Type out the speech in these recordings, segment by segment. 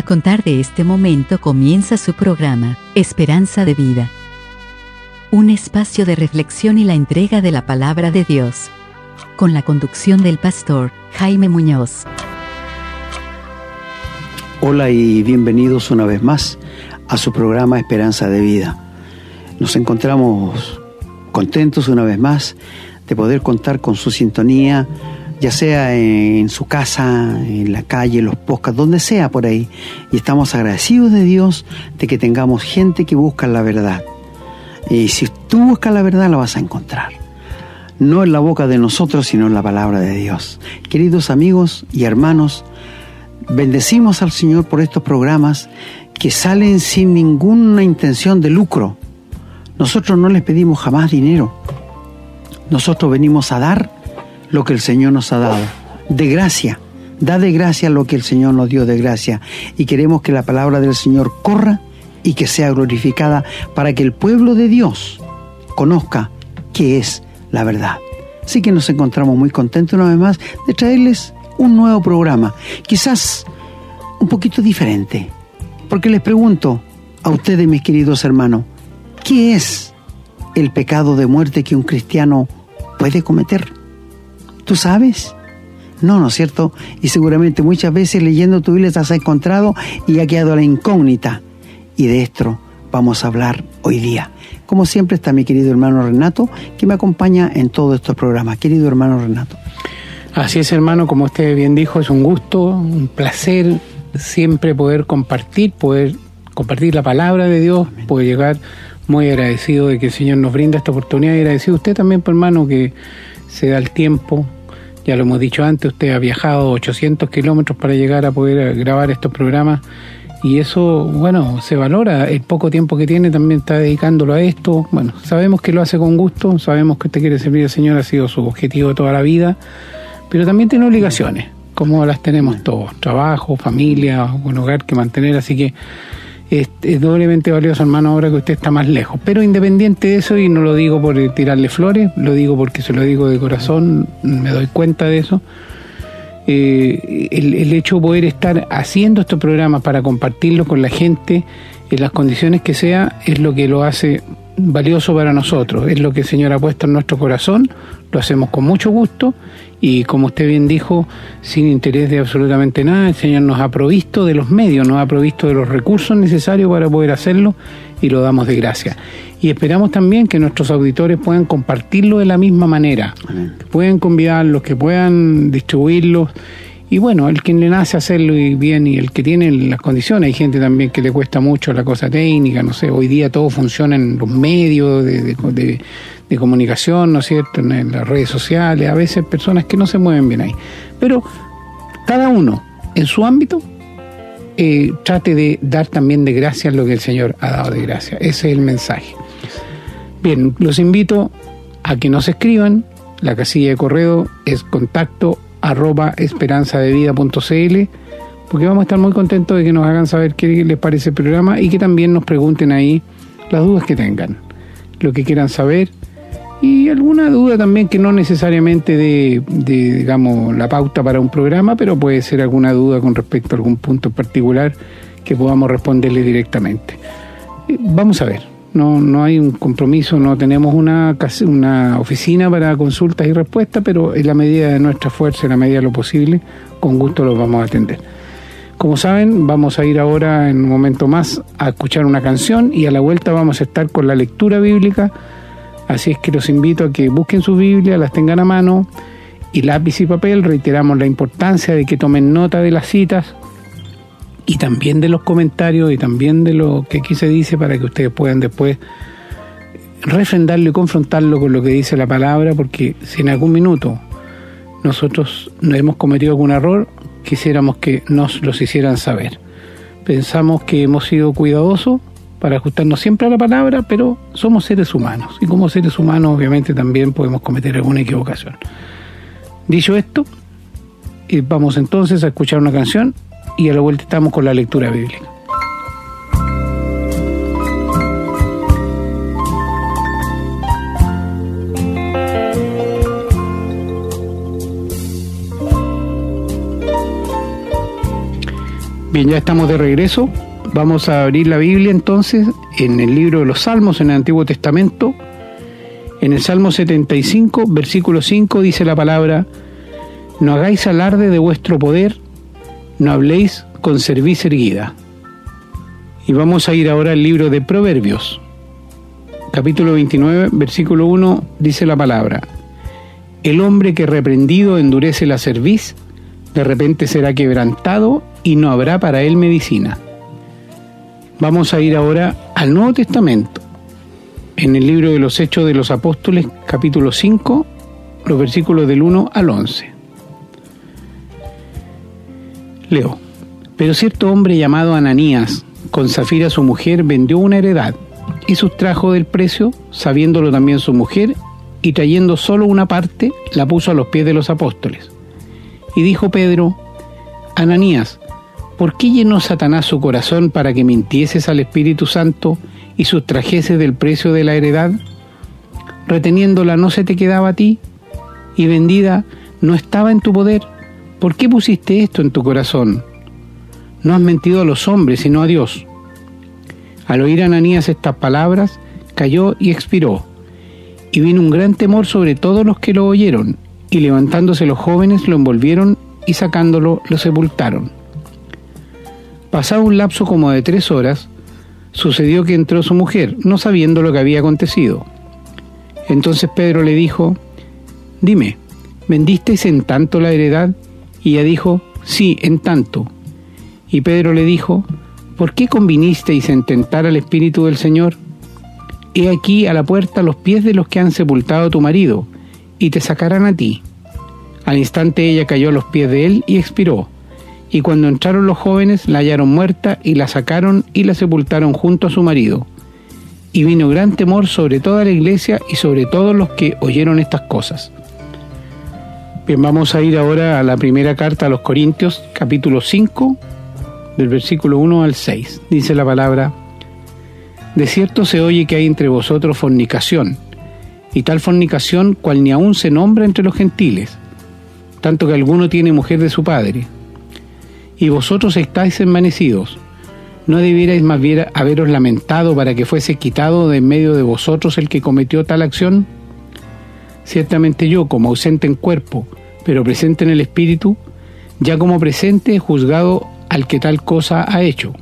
A contar de este momento comienza su programa, Esperanza de Vida. Un espacio de reflexión y la entrega de la palabra de Dios. Con la conducción del pastor Jaime Muñoz. Hola y bienvenidos una vez más a su programa Esperanza de Vida. Nos encontramos contentos una vez más de poder contar con su sintonía, ya sea en su casa, en la calle, en los podcasts, donde sea por ahí. Y estamos agradecidos de Dios de que tengamos gente que busca la verdad. Y si tú buscas la verdad, la vas a encontrar. No en la boca de nosotros, sino en la palabra de Dios. Queridos amigos y hermanos, bendecimos al Señor por estos programas que salen sin ninguna intención de lucro. Nosotros no les pedimos jamás dinero. Nosotros venimos a dar lo que el Señor nos ha dado, de gracia. Da de gracia lo que el Señor nos dio de gracia. Y queremos que la palabra del Señor corra y que sea glorificada para que el pueblo de Dios conozca qué es la verdad. Así que nos encontramos muy contentos una vez más de traerles un nuevo programa, quizás un poquito diferente. Porque les pregunto a ustedes, mis queridos hermanos, ¿qué es el pecado de muerte que un cristiano puede cometer? ¿Tú sabes? No, ¿no es cierto? Y seguramente muchas veces leyendo tu Biblia te has encontrado y ha quedado la incógnita. Y de esto vamos a hablar hoy día. Como siempre está mi querido hermano Renato, que me acompaña en todos estos programas. Querido hermano Renato. Así es, hermano, como usted bien dijo, es un gusto, un placer siempre poder compartir, poder compartir la palabra de Dios, poder llegar muy agradecido de que el Señor nos brinda esta oportunidad y agradecido a usted también, pues, hermano, que se da el tiempo ya lo hemos dicho antes, usted ha viajado 800 kilómetros para llegar a poder grabar estos programas y eso, bueno, se valora. El poco tiempo que tiene también está dedicándolo a esto. Bueno, sabemos que lo hace con gusto, sabemos que usted quiere servir al Señor, ha sido su objetivo toda la vida, pero también tiene obligaciones, como las tenemos todos, trabajo, familia, un hogar que mantener, así que es, doblemente valioso, hermano, ahora que usted está más lejos. Pero independiente de eso, y no lo digo por tirarle flores, lo digo porque se lo digo de corazón, me doy cuenta de eso. Eh, el, el, hecho de poder estar haciendo estos programas para compartirlo con la gente en las condiciones que sea es lo que lo hace valioso para nosotros, es lo que el Señor ha puesto en nuestro corazón, lo hacemos con mucho gusto y como usted bien dijo, sin interés de absolutamente nada, el Señor nos ha provisto de los medios, nos ha provisto de los recursos necesarios para poder hacerlo y lo damos de gracia. Y esperamos también que nuestros auditores puedan compartirlo de la misma manera, que puedan convidarlos, que puedan distribuirlos. Y bueno, el que le nace hacerlo bien y el que tiene las condiciones, hay gente también que le cuesta mucho la cosa técnica, no sé, hoy día todo funciona en los medios de, comunicación, ¿no es cierto?, en las redes sociales, a veces personas que no se mueven bien ahí. Pero cada uno en su ámbito eh, trate de dar también de gracia lo que el Señor ha dado de gracia. Ese es el mensaje. Bien, los invito a que nos escriban. La casilla de correo es contacto arroba esperanzadevida.cl porque vamos a estar muy contentos de que nos hagan saber qué les parece el programa y que también nos pregunten ahí las dudas que tengan, lo que quieran saber y alguna duda también que no necesariamente de, digamos, la pauta para un programa, pero puede ser alguna duda con respecto a algún punto particular que podamos responderle directamente. Eh, vamos a ver, no, no hay un compromiso, no tenemos una, una oficina para consultas y respuestas, pero en la medida de nuestra fuerza, en la medida de lo posible, con gusto los vamos a atender. Como saben, vamos a ir ahora en un momento más a escuchar una canción y a la vuelta vamos a estar con la lectura bíblica Así es que los invito a que busquen su Biblia, las tengan a mano y lápiz y papel. Reiteramos la importancia de que tomen nota de las citas y también de los comentarios y también de lo que aquí se dice para que ustedes puedan después refrendarlo y confrontarlo con lo que dice la palabra, porque si en algún minuto nosotros nos hemos cometido algún error, quisiéramos que nos los hicieran saber. Pensamos que hemos sido cuidadosos para ajustarnos siempre a la palabra, pero somos seres humanos y como seres humanos obviamente también podemos cometer alguna equivocación. Dicho esto, eh, vamos entonces a escuchar una canción y a la vuelta estamos con la lectura bíblica. Bien, ya estamos de regreso. Vamos a abrir la Biblia entonces en el libro de los Salmos en el Antiguo Testamento. En el Salmo 75, versículo 5 dice la palabra, No hagáis alarde de vuestro poder, no habléis con cerviz erguida. Y vamos a ir ahora al libro de Proverbios. Capítulo 29, versículo 1 dice la palabra, El hombre que reprendido endurece la cerviz, de repente será quebrantado y no habrá para él medicina. Vamos a ir ahora al Nuevo Testamento, en el libro de los Hechos de los Apóstoles, capítulo 5, los versículos del 1 al 11. Leo, pero cierto hombre llamado Ananías, con Zafira su mujer, vendió una heredad y sustrajo del precio, sabiéndolo también su mujer, y trayendo solo una parte, la puso a los pies de los apóstoles. Y dijo Pedro, Ananías, ¿por qué llenó Satanás su corazón para que mintieses al Espíritu Santo y sustrajeses del precio de la heredad? Reteniéndola no se te quedaba a ti, y vendida no estaba en tu poder. ¿Por qué pusiste esto en tu corazón? No has mentido a los hombres, sino a Dios. Al oír Ananías estas palabras, cayó y expiró. Y vino un gran temor sobre todos los que lo oyeron, y levantándose los jóvenes lo envolvieron y sacándolo lo sepultaron. Pasado un lapso como de tres horas, sucedió que entró su mujer, no sabiendo lo que había acontecido. Entonces Pedro le dijo, Dime, ¿vendisteis en tanto la heredad? Y ella dijo, Sí, en tanto. Y Pedro le dijo, ¿por qué convinisteis en tentar al Espíritu del Señor? He aquí a la puerta los pies de los que han sepultado a tu marido, y te sacarán a ti. Al instante ella cayó a los pies de él y expiró. Y cuando entraron los jóvenes, la hallaron muerta y la sacaron y la sepultaron junto a su marido. Y vino gran temor sobre toda la iglesia y sobre todos los que oyeron estas cosas. Bien, vamos a ir ahora a la primera carta a los Corintios, capítulo 5, del versículo 1 al 6. Dice la palabra, De cierto se oye que hay entre vosotros fornicación, y tal fornicación cual ni aun se nombra entre los gentiles, tanto que alguno tiene mujer de su padre y vosotros estáis envanecidos. ¿No debierais más haberos lamentado para que fuese quitado de en medio de vosotros el que cometió tal acción? Ciertamente yo, como ausente en cuerpo, pero presente en el espíritu, ya como presente he juzgado al que tal cosa ha hecho.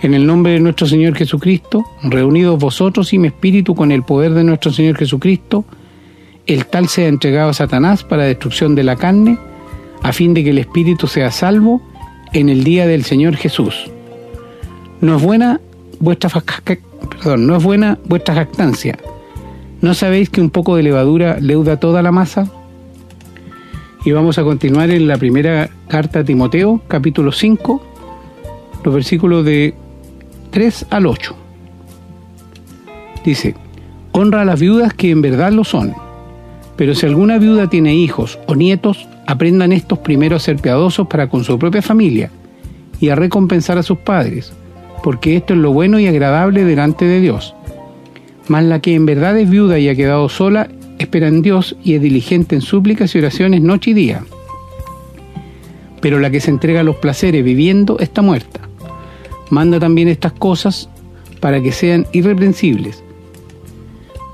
En el nombre de nuestro Señor Jesucristo, reunidos vosotros y mi espíritu con el poder de nuestro Señor Jesucristo, el tal sea entregado a Satanás para destrucción de la carne, a fin de que el espíritu sea salvo en el día del Señor Jesús. No es buena vuestra perdón, no es buena vuestra jactancia. ¿No sabéis que un poco de levadura leuda toda la masa? Y vamos a continuar en la primera carta a Timoteo, capítulo 5, los versículos de 3 al 8. Dice, honra a las viudas que en verdad lo son, pero si alguna viuda tiene hijos o nietos, aprendan estos primero a ser piadosos para con su propia familia y a recompensar a sus padres, porque esto es lo bueno y agradable delante de Dios. Mas la que en verdad es viuda y ha quedado sola, espera en Dios y es diligente en súplicas y oraciones noche y día. Pero la que se entrega a los placeres viviendo está muerta. Manda también estas cosas para que sean irreprensibles.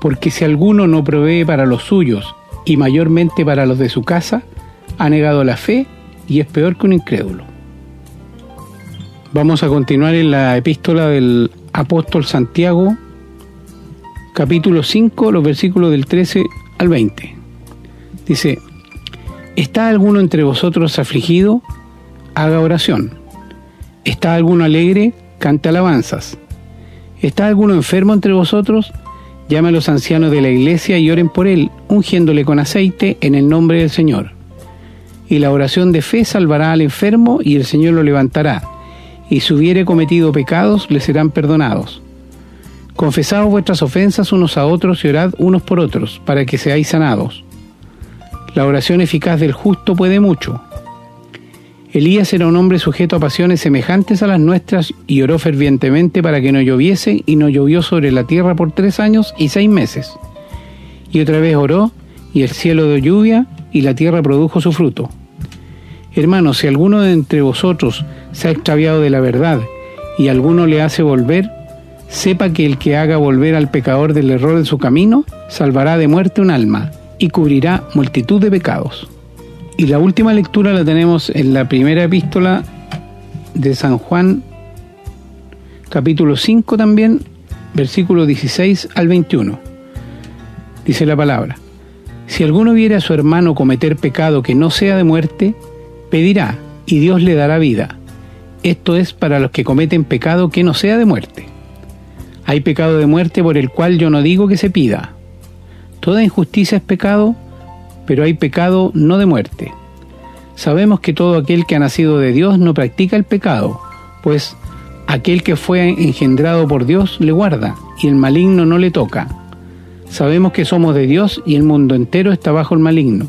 Porque si alguno no provee para los suyos y mayormente para los de su casa, ha negado la fe y es peor que un incrédulo. Vamos a continuar en la epístola del apóstol Santiago, capítulo 5, los versículos del 13 al 20. Dice, ¿está alguno entre vosotros afligido? Haga oración. ¿Está alguno alegre? Cante alabanzas. ¿Está alguno enfermo entre vosotros? Llame a los ancianos de la iglesia y oren por él, ungiéndole con aceite en el nombre del Señor y la oración de fe salvará al enfermo y el Señor lo levantará, y si hubiere cometido pecados le serán perdonados. Confesaos vuestras ofensas unos a otros y orad unos por otros, para que seáis sanados. La oración eficaz del justo puede mucho. Elías era un hombre sujeto a pasiones semejantes a las nuestras y oró fervientemente para que no lloviese y no llovió sobre la tierra por tres años y seis meses. Y otra vez oró y el cielo dio lluvia y la tierra produjo su fruto. Hermanos, si alguno de entre vosotros se ha extraviado de la verdad y alguno le hace volver, sepa que el que haga volver al pecador del error de su camino, salvará de muerte un alma y cubrirá multitud de pecados. Y la última lectura la tenemos en la primera epístola de San Juan, capítulo 5 también, versículo 16 al 21. Dice la palabra, si alguno viere a su hermano cometer pecado que no sea de muerte, pedirá y Dios le dará vida. Esto es para los que cometen pecado que no sea de muerte. Hay pecado de muerte por el cual yo no digo que se pida. Toda injusticia es pecado, pero hay pecado no de muerte. Sabemos que todo aquel que ha nacido de Dios no practica el pecado, pues aquel que fue engendrado por Dios le guarda y el maligno no le toca. Sabemos que somos de Dios y el mundo entero está bajo el maligno,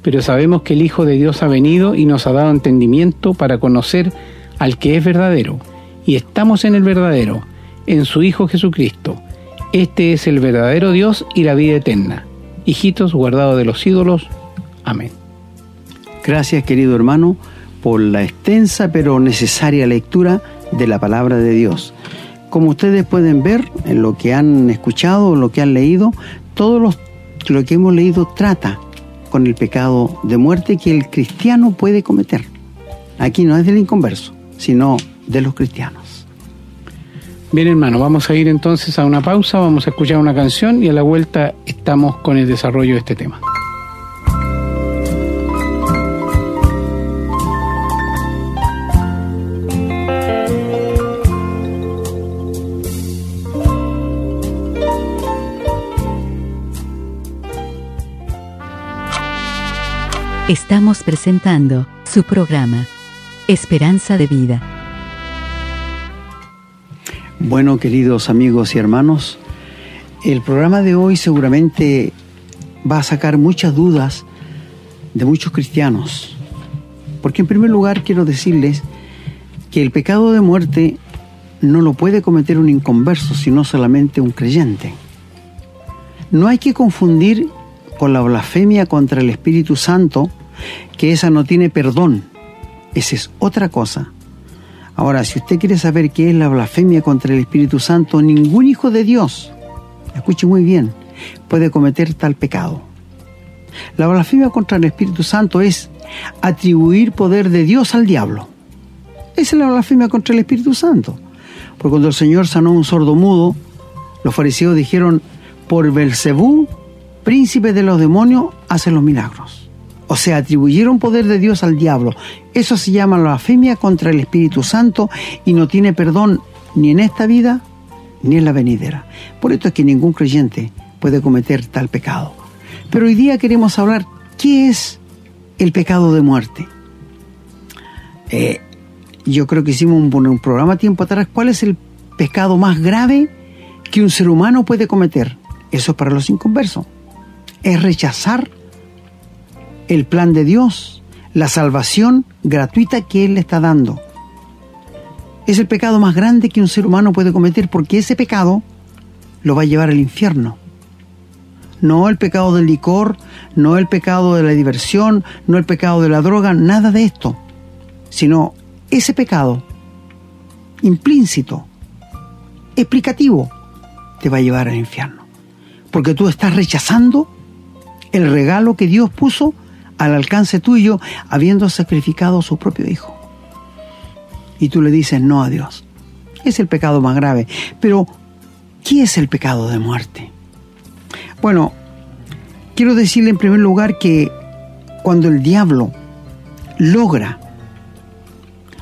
pero sabemos que el Hijo de Dios ha venido y nos ha dado entendimiento para conocer al que es verdadero, y estamos en el verdadero, en su Hijo Jesucristo. Este es el verdadero Dios y la vida eterna. Hijitos guardados de los ídolos. Amén. Gracias querido hermano por la extensa pero necesaria lectura de la palabra de Dios. Como ustedes pueden ver en lo que han escuchado, lo que han leído, todo lo que hemos leído trata con el pecado de muerte que el cristiano puede cometer. Aquí no es del inconverso, sino de los cristianos. Bien hermano, vamos a ir entonces a una pausa, vamos a escuchar una canción y a la vuelta estamos con el desarrollo de este tema. Estamos presentando su programa, Esperanza de Vida. Bueno, queridos amigos y hermanos, el programa de hoy seguramente va a sacar muchas dudas de muchos cristianos. Porque en primer lugar quiero decirles que el pecado de muerte no lo puede cometer un inconverso, sino solamente un creyente. No hay que confundir con la blasfemia contra el Espíritu Santo, que esa no tiene perdón. Esa es otra cosa. Ahora, si usted quiere saber qué es la blasfemia contra el Espíritu Santo, ningún hijo de Dios, escuche muy bien, puede cometer tal pecado. La blasfemia contra el Espíritu Santo es atribuir poder de Dios al diablo. Esa es la blasfemia contra el Espíritu Santo. Porque cuando el Señor sanó un sordo mudo, los fariseos dijeron, por Belcebú, príncipe de los demonios, hace los milagros. O sea, atribuyeron poder de Dios al diablo. Eso se llama blasfemia contra el Espíritu Santo y no tiene perdón ni en esta vida ni en la venidera. Por esto es que ningún creyente puede cometer tal pecado. Pero hoy día queremos hablar qué es el pecado de muerte. Eh, yo creo que hicimos un, un programa tiempo atrás. ¿Cuál es el pecado más grave que un ser humano puede cometer? Eso es para los inconversos. Es rechazar el plan de Dios, la salvación gratuita que Él le está dando. Es el pecado más grande que un ser humano puede cometer porque ese pecado lo va a llevar al infierno. No el pecado del licor, no el pecado de la diversión, no el pecado de la droga, nada de esto, sino ese pecado implícito, explicativo, te va a llevar al infierno. Porque tú estás rechazando el regalo que Dios puso al alcance tuyo habiendo sacrificado su propio hijo. Y tú le dices no a Dios. Es el pecado más grave. Pero, ¿qué es el pecado de muerte? Bueno, quiero decirle en primer lugar que cuando el diablo logra,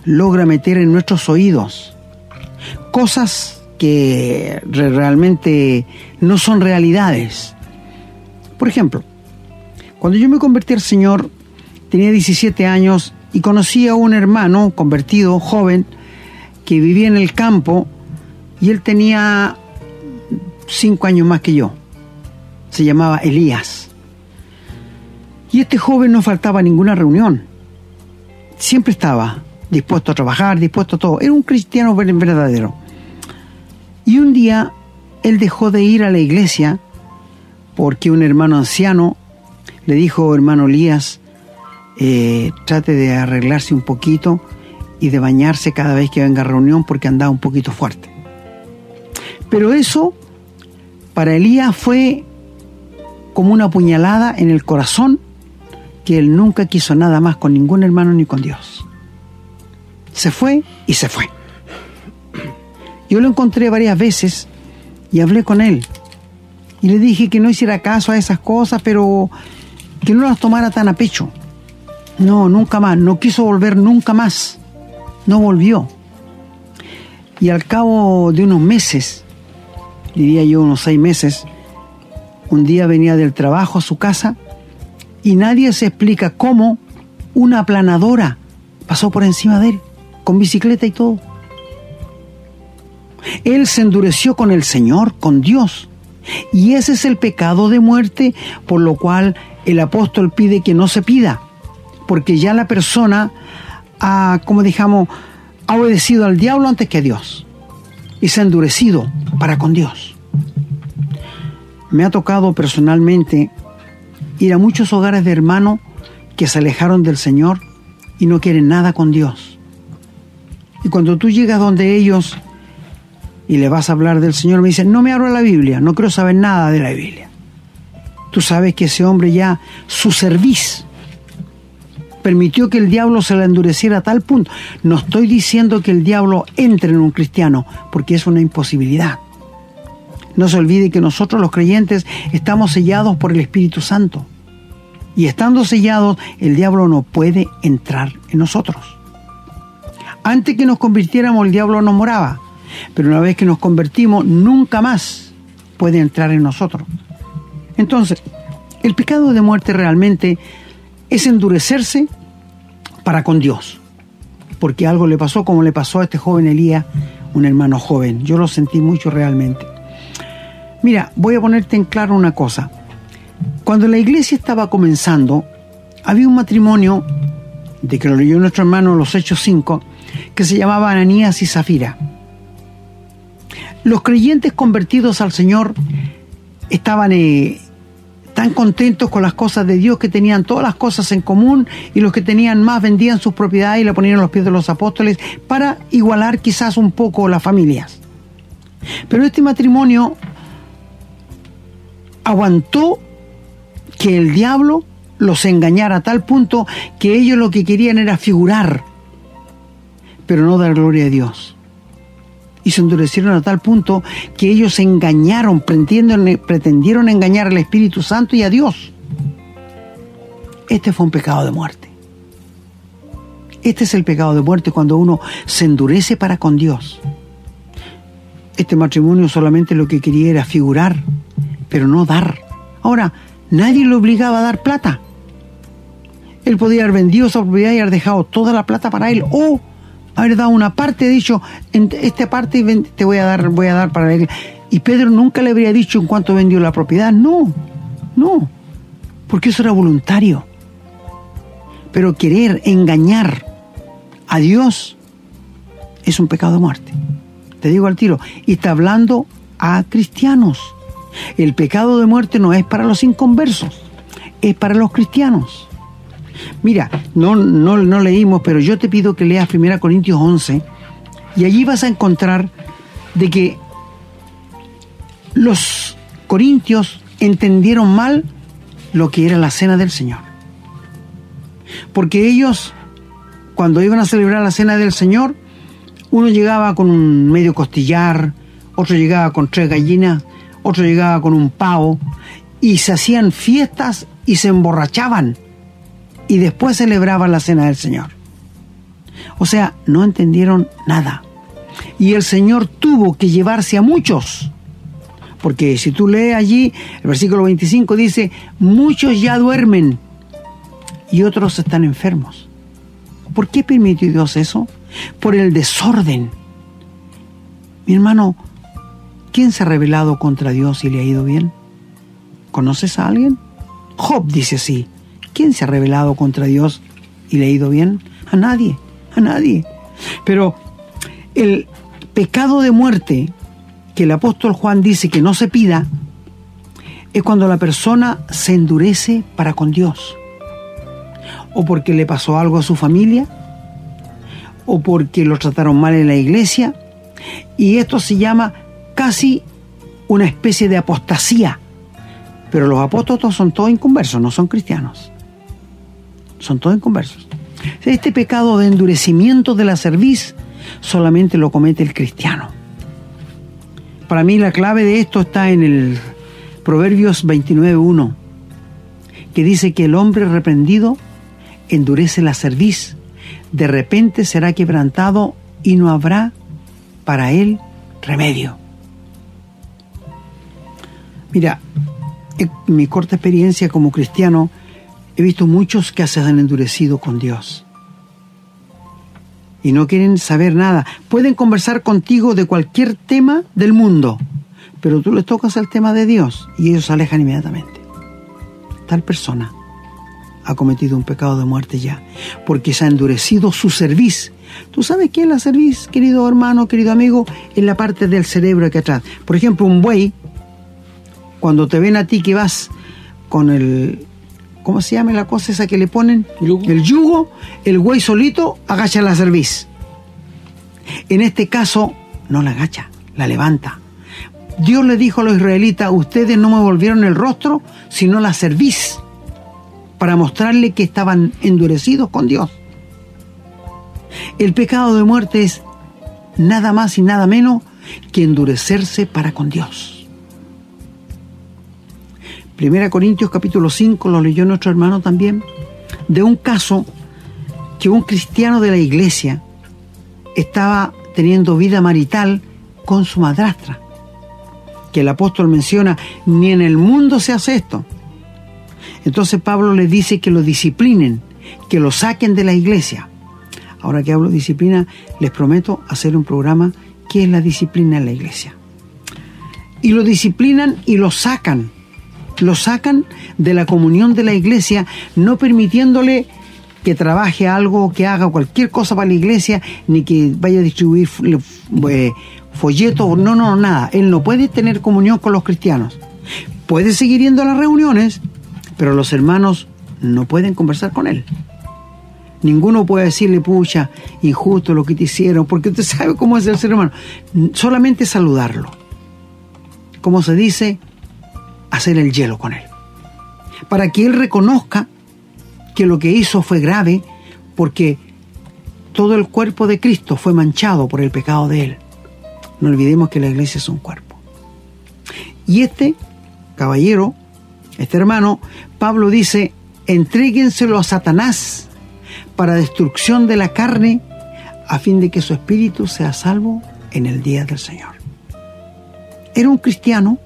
logra meter en nuestros oídos cosas que realmente no son realidades. Por ejemplo, cuando yo me convertí al Señor, tenía 17 años y conocí a un hermano convertido, joven, que vivía en el campo y él tenía 5 años más que yo. Se llamaba Elías. Y este joven no faltaba a ninguna reunión. Siempre estaba dispuesto a trabajar, dispuesto a todo. Era un cristiano verdadero. Y un día él dejó de ir a la iglesia porque un hermano anciano le dijo, hermano Elías, eh, trate de arreglarse un poquito y de bañarse cada vez que venga a reunión porque andaba un poquito fuerte. Pero eso para Elías fue como una puñalada en el corazón que él nunca quiso nada más con ningún hermano ni con Dios. Se fue y se fue. Yo lo encontré varias veces y hablé con él. Y le dije que no hiciera caso a esas cosas, pero que no las tomara tan a pecho. No, nunca más. No quiso volver nunca más. No volvió. Y al cabo de unos meses, diría yo unos seis meses, un día venía del trabajo a su casa y nadie se explica cómo una aplanadora pasó por encima de él, con bicicleta y todo. Él se endureció con el Señor, con Dios. Y ese es el pecado de muerte por lo cual el apóstol pide que no se pida, porque ya la persona ha, como dijamos, ha obedecido al diablo antes que a Dios y se ha endurecido para con Dios. Me ha tocado personalmente ir a muchos hogares de hermanos que se alejaron del Señor y no quieren nada con Dios. Y cuando tú llegas donde ellos y le vas a hablar del Señor, me dicen, no me abro la Biblia, no quiero saber nada de la Biblia. Tú sabes que ese hombre ya, su servicio, permitió que el diablo se le endureciera a tal punto. No estoy diciendo que el diablo entre en un cristiano, porque es una imposibilidad. No se olvide que nosotros los creyentes estamos sellados por el Espíritu Santo. Y estando sellados, el diablo no puede entrar en nosotros. Antes que nos convirtiéramos, el diablo no moraba. Pero una vez que nos convertimos, nunca más puede entrar en nosotros. Entonces, el pecado de muerte realmente es endurecerse para con Dios. Porque algo le pasó como le pasó a este joven Elías, un hermano joven. Yo lo sentí mucho realmente. Mira, voy a ponerte en claro una cosa. Cuando la iglesia estaba comenzando, había un matrimonio, de que lo leyó nuestro hermano Los Hechos 5, que se llamaba Ananías y Zafira. Los creyentes convertidos al Señor estaban eh, tan contentos con las cosas de Dios que tenían todas las cosas en común y los que tenían más vendían sus propiedades y la ponían a los pies de los apóstoles para igualar quizás un poco las familias. Pero este matrimonio aguantó que el diablo los engañara a tal punto que ellos lo que querían era figurar, pero no dar gloria a Dios. Y se endurecieron a tal punto que ellos engañaron, pretendieron, engañar al Espíritu Santo y a Dios. Este fue un pecado de muerte. Este es el pecado de muerte cuando uno se endurece para con Dios. Este matrimonio solamente lo que quería era figurar, pero no dar. Ahora, nadie le obligaba a dar plata. Él podía haber vendido esa propiedad y haber dejado toda la plata para él o haber dado una parte, dicho, en esta parte te voy a dar, voy a dar para él. Y Pedro nunca le habría dicho en cuánto vendió la propiedad. No, no, porque eso era voluntario. Pero querer engañar a Dios es un pecado de muerte. Te digo al tiro. Y está hablando a cristianos. El pecado de muerte no es para los inconversos, es para los cristianos. Mira, no, no, no leímos, pero yo te pido que leas 1 Corintios 11 y allí vas a encontrar de que los corintios entendieron mal lo que era la cena del Señor. Porque ellos, cuando iban a celebrar la cena del Señor, uno llegaba con un medio costillar, otro llegaba con tres gallinas, otro llegaba con un pavo, y se hacían fiestas y se emborrachaban, y después celebraban la cena del Señor. O sea, no entendieron nada. Y el Señor tuvo que llevarse a muchos. Porque si tú lees allí, el versículo 25 dice, muchos ya duermen y otros están enfermos. ¿Por qué permitió Dios eso? Por el desorden. Mi hermano, ¿Quién se ha rebelado contra Dios y le ha ido bien? ¿Conoces a alguien? Job dice así. ¿Quién se ha rebelado contra Dios y le ha ido bien? A nadie, a nadie. Pero el pecado de muerte que el apóstol Juan dice que no se pida es cuando la persona se endurece para con Dios. o porque le pasó algo a su familia, o porque lo trataron mal en la iglesia, y esto se llama casi una especie de apostasía. Pero los apóstolos son todos inconversos, no son cristianos. Son todos inconversos. Este pecado de endurecimiento de la cerviz solamente lo comete el cristiano. Para mí la clave de esto está en el Proverbios 29.1, que dice que el hombre reprendido endurece la cerviz, de repente será quebrantado y no habrá para él remedio. Mira, en mi corta experiencia como cristiano, he visto muchos que se han endurecido con Dios. Y no quieren saber nada. Pueden conversar contigo de cualquier tema del mundo, pero tú les tocas el tema de Dios y ellos se alejan inmediatamente. Tal persona ha cometido un pecado de muerte ya, porque se ha endurecido su cerviz. ¿Tú sabes qué es la cerviz, querido hermano, querido amigo? En la parte del cerebro aquí atrás. Por ejemplo, un buey, cuando te ven a ti que vas con el, ¿cómo se llama la cosa esa que le ponen? El yugo, el buey solito agacha la cerviz. En este caso, no la agacha, la levanta. Dios le dijo a los israelitas, ustedes no me volvieron el rostro, sino la cerviz para mostrarle que estaban endurecidos con Dios. El pecado de muerte es nada más y nada menos que endurecerse para con Dios. Primera Corintios capítulo 5 lo leyó nuestro hermano también, de un caso que un cristiano de la iglesia estaba teniendo vida marital con su madrastra, que el apóstol menciona, ni en el mundo se hace esto. Entonces Pablo les dice que lo disciplinen, que lo saquen de la iglesia. Ahora que hablo de disciplina, les prometo hacer un programa que es la disciplina en la iglesia. Y lo disciplinan y lo sacan. Lo sacan de la comunión de la iglesia, no permitiéndole que trabaje algo, que haga cualquier cosa para la iglesia, ni que vaya a distribuir folletos, no, no, nada. Él no puede tener comunión con los cristianos. Puede seguir yendo a las reuniones, pero los hermanos no pueden conversar con él. Ninguno puede decirle, pucha, injusto lo que te hicieron, porque usted sabe cómo es el ser humano. Solamente saludarlo. Como se dice, hacer el hielo con él. Para que él reconozca que lo que hizo fue grave, porque todo el cuerpo de Cristo fue manchado por el pecado de él. No olvidemos que la iglesia es un cuerpo. Y este caballero este hermano, Pablo dice, entréguenselo a Satanás para destrucción de la carne, a fin de que su espíritu sea salvo en el día del Señor. Era un cristiano,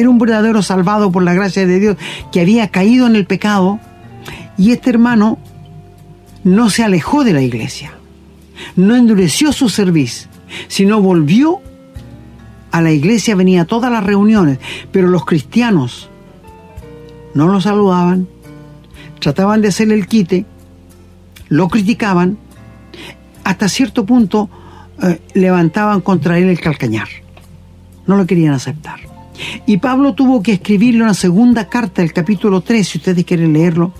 era un verdadero salvado por la gracia de Dios que había caído en el pecado y este hermano no se alejó de la iglesia, no endureció su servicio, sino volvió a la iglesia, venía a todas las reuniones, pero los cristianos no lo saludaban, trataban de hacerle el quite, lo criticaban, hasta cierto punto eh, levantaban contra él el calcañar. No lo querían aceptar. Y Pablo tuvo que escribirle una segunda carta, el capítulo 3, si ustedes quieren leerlo,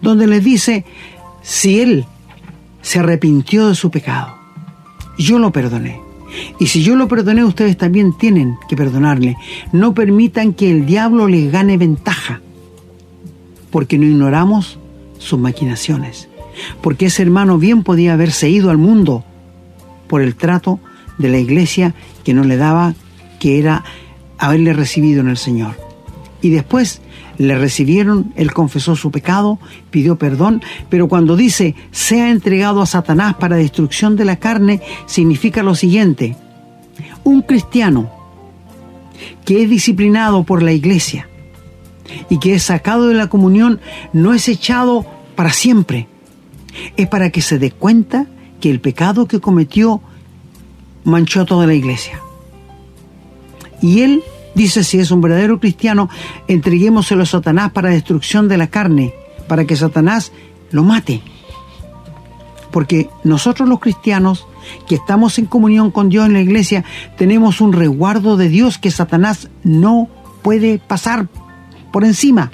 donde les dice, si él se arrepintió de su pecado, yo lo perdoné. Y si yo lo perdoné, ustedes también tienen que perdonarle. No permitan que el diablo les gane ventaja porque no ignoramos sus maquinaciones, porque ese hermano bien podía haberse ido al mundo por el trato de la iglesia que no le daba, que era haberle recibido en el Señor. Y después le recibieron, él confesó su pecado, pidió perdón, pero cuando dice sea entregado a Satanás para destrucción de la carne, significa lo siguiente, un cristiano que es disciplinado por la iglesia, y que es sacado de la comunión no es echado para siempre. Es para que se dé cuenta que el pecado que cometió manchó toda la iglesia. Y él dice, si es un verdadero cristiano, entreguémoselo a Satanás para destrucción de la carne, para que Satanás lo mate. Porque nosotros los cristianos que estamos en comunión con Dios en la iglesia, tenemos un resguardo de Dios que Satanás no puede pasar por encima.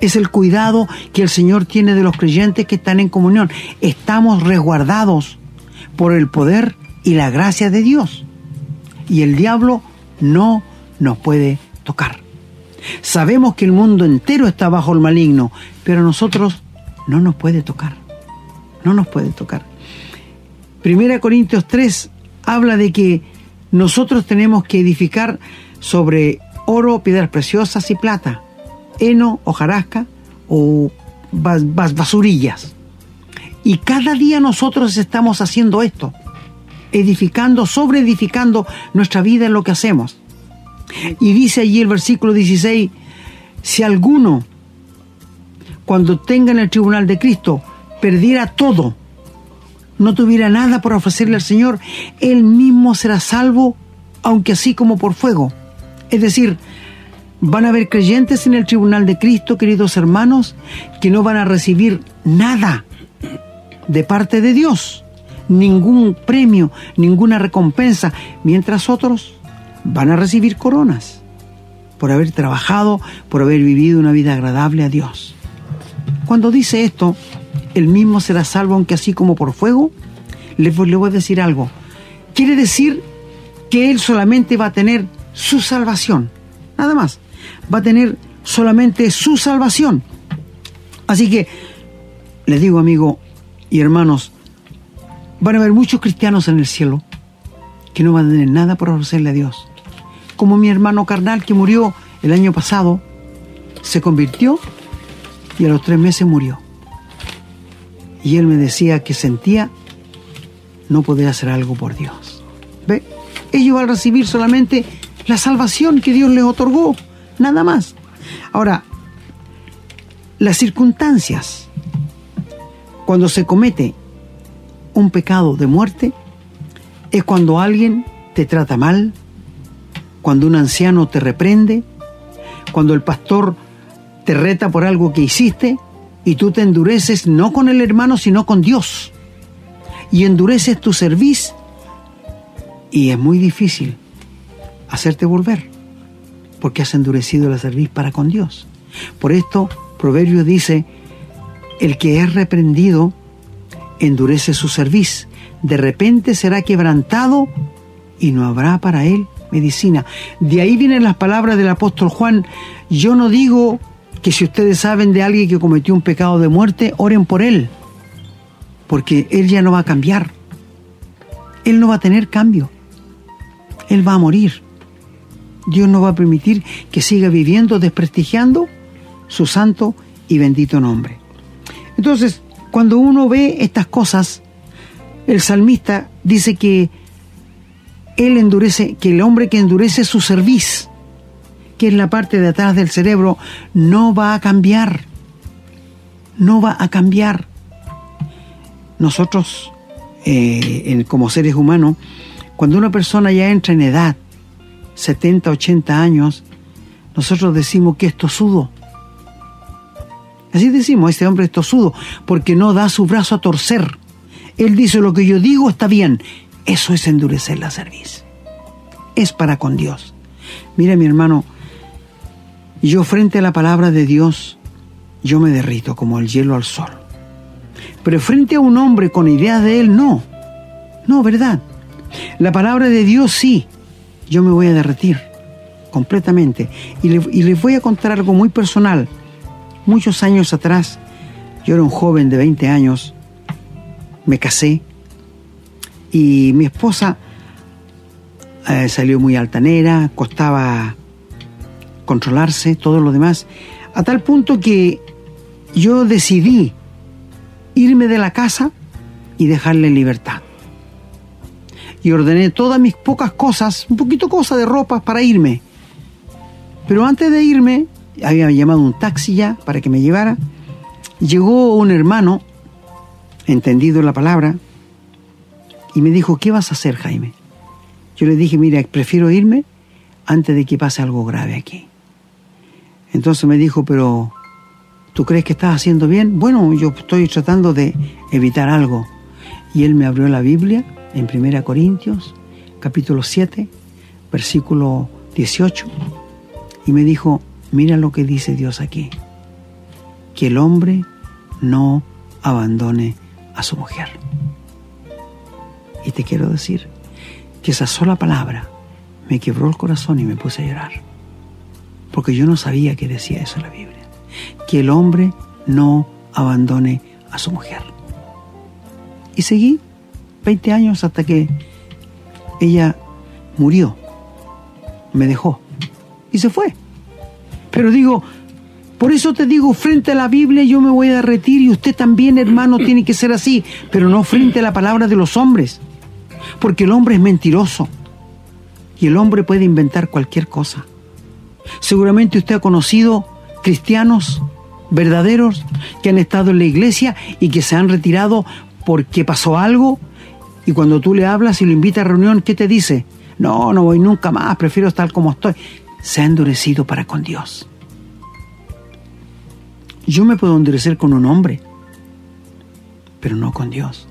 es el cuidado que el Señor tiene de los creyentes que están en comunión. Estamos resguardados por el poder y la gracia de Dios. Y el diablo no nos puede tocar. Sabemos que el mundo entero está bajo el maligno, pero a nosotros no nos puede tocar. No nos puede tocar. Primera Corintios 3 habla de que nosotros tenemos que edificar sobre oro, piedras preciosas y plata, heno, hojarasca o basurillas. Y cada día nosotros estamos haciendo esto, edificando, sobre edificando nuestra vida en lo que hacemos. Y dice allí el versículo 16, si alguno, cuando tenga en el tribunal de Cristo, perdiera todo, no tuviera nada por ofrecerle al Señor, él mismo será salvo, aunque así como por fuego. Es decir, van a haber creyentes en el tribunal de Cristo, queridos hermanos, que no van a recibir nada de parte de Dios, ningún premio, ninguna recompensa, mientras otros van a recibir coronas por haber trabajado, por haber vivido una vida agradable a Dios. Cuando dice esto, el mismo será salvo aunque así como por fuego, le, voy a decir algo. Quiere decir que él solamente va a tener su salvación, nada más. Va a tener solamente su salvación. Así que, les digo amigo y hermanos, van a haber muchos cristianos en el cielo que no van a tener nada por ofrecerle a Dios. Como mi hermano carnal que murió el año pasado, se convirtió y a los tres meses murió. Y él me decía que sentía no poder hacer algo por Dios. ¿Ve? Ellos van a recibir solamente la salvación que Dios les otorgó, nada más. Ahora, las circunstancias, cuando se comete un pecado de muerte, es cuando alguien te trata mal, cuando un anciano te reprende, cuando el pastor te reta por algo que hiciste y tú te endureces no con el hermano, sino con Dios. Y endureces tu servicio y es muy difícil hacerte volver, porque has endurecido la cerviz para con Dios. Por esto, Proverbio dice, el que es reprendido endurece su cerviz, de repente será quebrantado y no habrá para él medicina. De ahí vienen las palabras del apóstol Juan, yo no digo que si ustedes saben de alguien que cometió un pecado de muerte, oren por él, porque él ya no va a cambiar, él no va a tener cambio, él va a morir. Dios no va a permitir que siga viviendo desprestigiando su santo y bendito nombre. Entonces, cuando uno ve estas cosas, el salmista dice que él endurece, que el hombre que endurece su cerviz, que es la parte de atrás del cerebro, no va a cambiar. No va a cambiar. Nosotros, eh, como seres humanos, cuando una persona ya entra en edad, 70, 80 años, nosotros decimos que es tosudo. Así decimos, este hombre es tosudo, porque no da su brazo a torcer. Él dice, lo que yo digo está bien. Eso es endurecer la cerviz. Es para con Dios. Mire mi hermano, yo frente a la palabra de Dios, yo me derrito como el hielo al sol. Pero frente a un hombre con ideas de él, no. No, ¿verdad? La palabra de Dios sí yo me voy a derretir completamente. Y, les voy a contar algo muy personal. Muchos años atrás, yo era un joven de 20 años, me casé y mi esposa eh, salió muy altanera, costaba controlarse, todo lo demás, a tal punto que yo decidí irme de la casa y dejarle en libertad y ordené todas mis pocas cosas, un poquito cosa de ropa para irme. Pero antes de irme, había llamado un taxi ya para que me llevara. Llegó un hermano, entendido la palabra, y me dijo, ¿qué vas a hacer, Jaime? Yo le dije, mira, prefiero irme antes de que pase algo grave aquí. Entonces me dijo, pero ¿tú crees que estás haciendo bien? Bueno, yo estoy tratando de evitar algo. Y él me abrió la Biblia en 1 Corintios, capítulo 7, versículo 18, y me dijo, mira lo que dice Dios aquí. que el hombre no abandone a su mujer. Y te quiero decir que esa sola palabra me quebró el corazón y me puse a llorar. Porque yo no sabía que decía eso la Biblia. Que el hombre no abandone a su mujer. Y seguí 20 años hasta que ella murió, me dejó y se fue. Pero digo, por eso te digo, frente a la Biblia yo me voy a derretir y usted también, hermano, tiene que ser así, pero no frente a la palabra de los hombres, porque el hombre es mentiroso y el hombre puede inventar cualquier cosa. Seguramente usted ha conocido cristianos verdaderos que han estado en la iglesia y que se han retirado porque pasó algo y cuando tú le hablas y lo invitas a reunión, ¿qué te dice? No, no voy nunca más, prefiero estar como estoy. Se ha endurecido para con Dios. Yo me puedo endurecer con un hombre, pero no con Dios.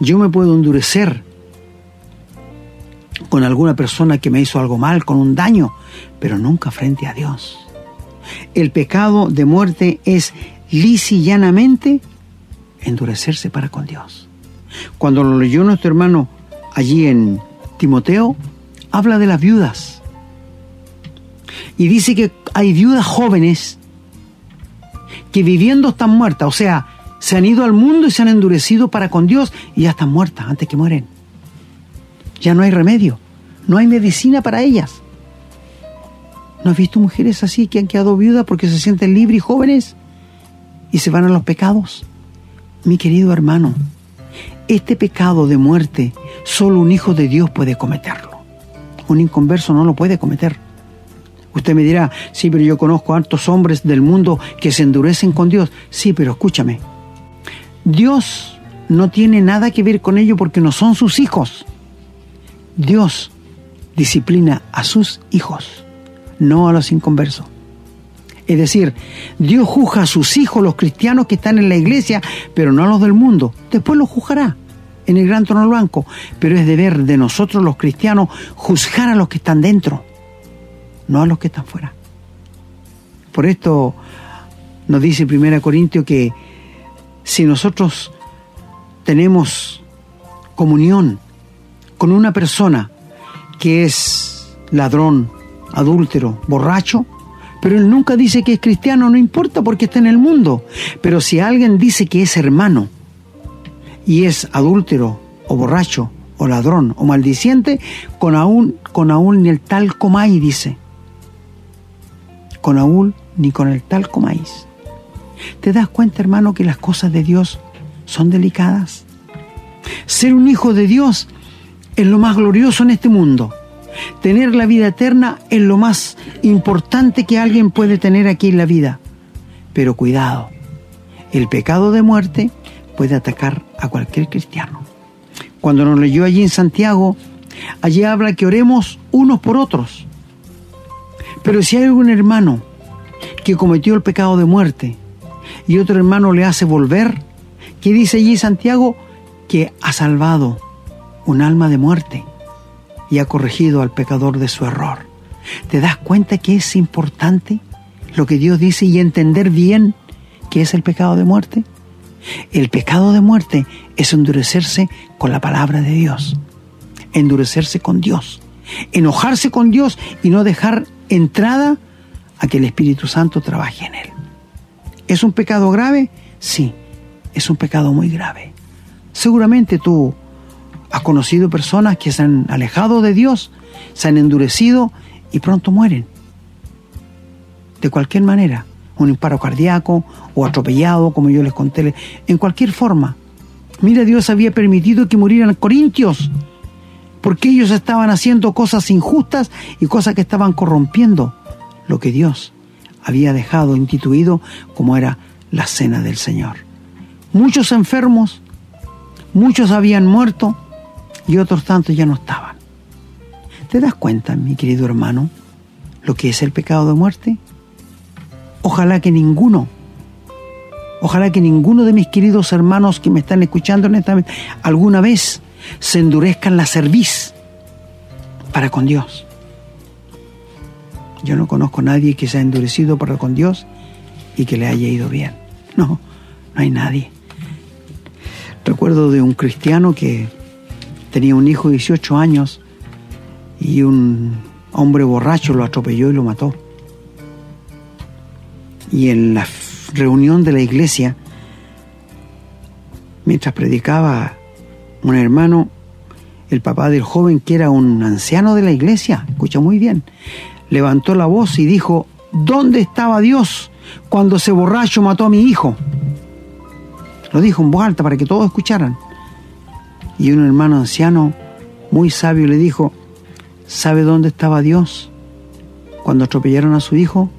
Yo me puedo endurecer con alguna persona que me hizo algo mal, con un daño, pero nunca frente a Dios. El pecado de muerte es llanamente endurecerse para con Dios. Cuando lo leyó nuestro hermano allí en Timoteo, habla de las viudas. Y dice que hay viudas jóvenes que viviendo están muertas, o sea, se han ido al mundo y se han endurecido para con Dios y ya están muertas antes que mueren. Ya no hay remedio, no hay medicina para ellas. ¿No has visto mujeres así que han quedado viudas porque se sienten libres y jóvenes y se van a los pecados? Mi querido hermano, este pecado de muerte solo un hijo de Dios puede cometerlo. Un inconverso no lo puede cometer. Usted me dirá, sí, pero yo conozco a hartos hombres del mundo que se endurecen con Dios. Sí, pero escúchame. Dios no tiene nada que ver con ello porque no son sus hijos. Dios disciplina a sus hijos, no a los inconversos. Es decir, Dios juzga a sus hijos, los cristianos que están en la iglesia, pero no a los del mundo. Después los juzgará en el gran trono blanco. Pero es deber de nosotros los cristianos juzgar a los que están dentro, no a los que están fuera. Por esto nos dice 1 Corintio que si nosotros tenemos comunión con una persona que es ladrón, adúltero, borracho, pero él nunca dice que es cristiano, no importa porque está en el mundo. Pero si alguien dice que es hermano y es adúltero o borracho o ladrón o maldiciente, con aún, con ni el tal comáis, dice. Con aún ni con el tal comáis. ¿Te das cuenta, hermano, que las cosas de Dios son delicadas? Ser un hijo de Dios es lo más glorioso en este mundo. Tener la vida eterna es lo más importante que alguien puede tener aquí en la vida. Pero cuidado, el pecado de muerte puede atacar a cualquier cristiano. Cuando nos leyó allí en Santiago, allí habla que oremos unos por otros. Pero si hay algún hermano que cometió el pecado de muerte y otro hermano le hace volver, ¿qué dice allí Santiago? Que ha salvado un alma de muerte y ha corregido al pecador de su error. ¿Te das cuenta que es importante lo que Dios dice y entender bien qué es el pecado de muerte? El pecado de muerte es endurecerse con la palabra de Dios, endurecerse con Dios, enojarse con Dios y no dejar entrada a que el Espíritu Santo trabaje en él. ¿Es un pecado grave? Sí, es un pecado muy grave. Seguramente tú Has conocido personas que se han alejado de Dios, se han endurecido y pronto mueren. De cualquier manera, un paro cardíaco o atropellado, como yo les conté, en cualquier forma. Mira, Dios había permitido que murieran corintios, porque ellos estaban haciendo cosas injustas y cosas que estaban corrompiendo lo que Dios había dejado instituido como era la cena del Señor. Muchos enfermos, muchos habían muerto, y otros tantos ya no estaban. ¿Te das cuenta, mi querido hermano, lo que es el pecado de muerte? Ojalá que ninguno, ojalá que ninguno de mis queridos hermanos que me están escuchando honestamente alguna vez se endurezcan la cerviz para con Dios. Yo no conozco a nadie que se ha endurecido para con Dios y que le haya ido bien. No, no hay nadie. Recuerdo de un cristiano que tenía un hijo de 18 años y un hombre borracho lo atropelló y lo mató. Y en la reunión de la iglesia, mientras predicaba un hermano, el papá del joven, que era un anciano de la iglesia, escucha muy bien, levantó la voz y dijo, ¿dónde estaba Dios cuando ese borracho mató a mi hijo? Lo dijo en voz alta para que todos escucharan. Y un hermano anciano, muy sabio, le dijo, ¿sabe dónde estaba Dios cuando atropellaron a su hijo?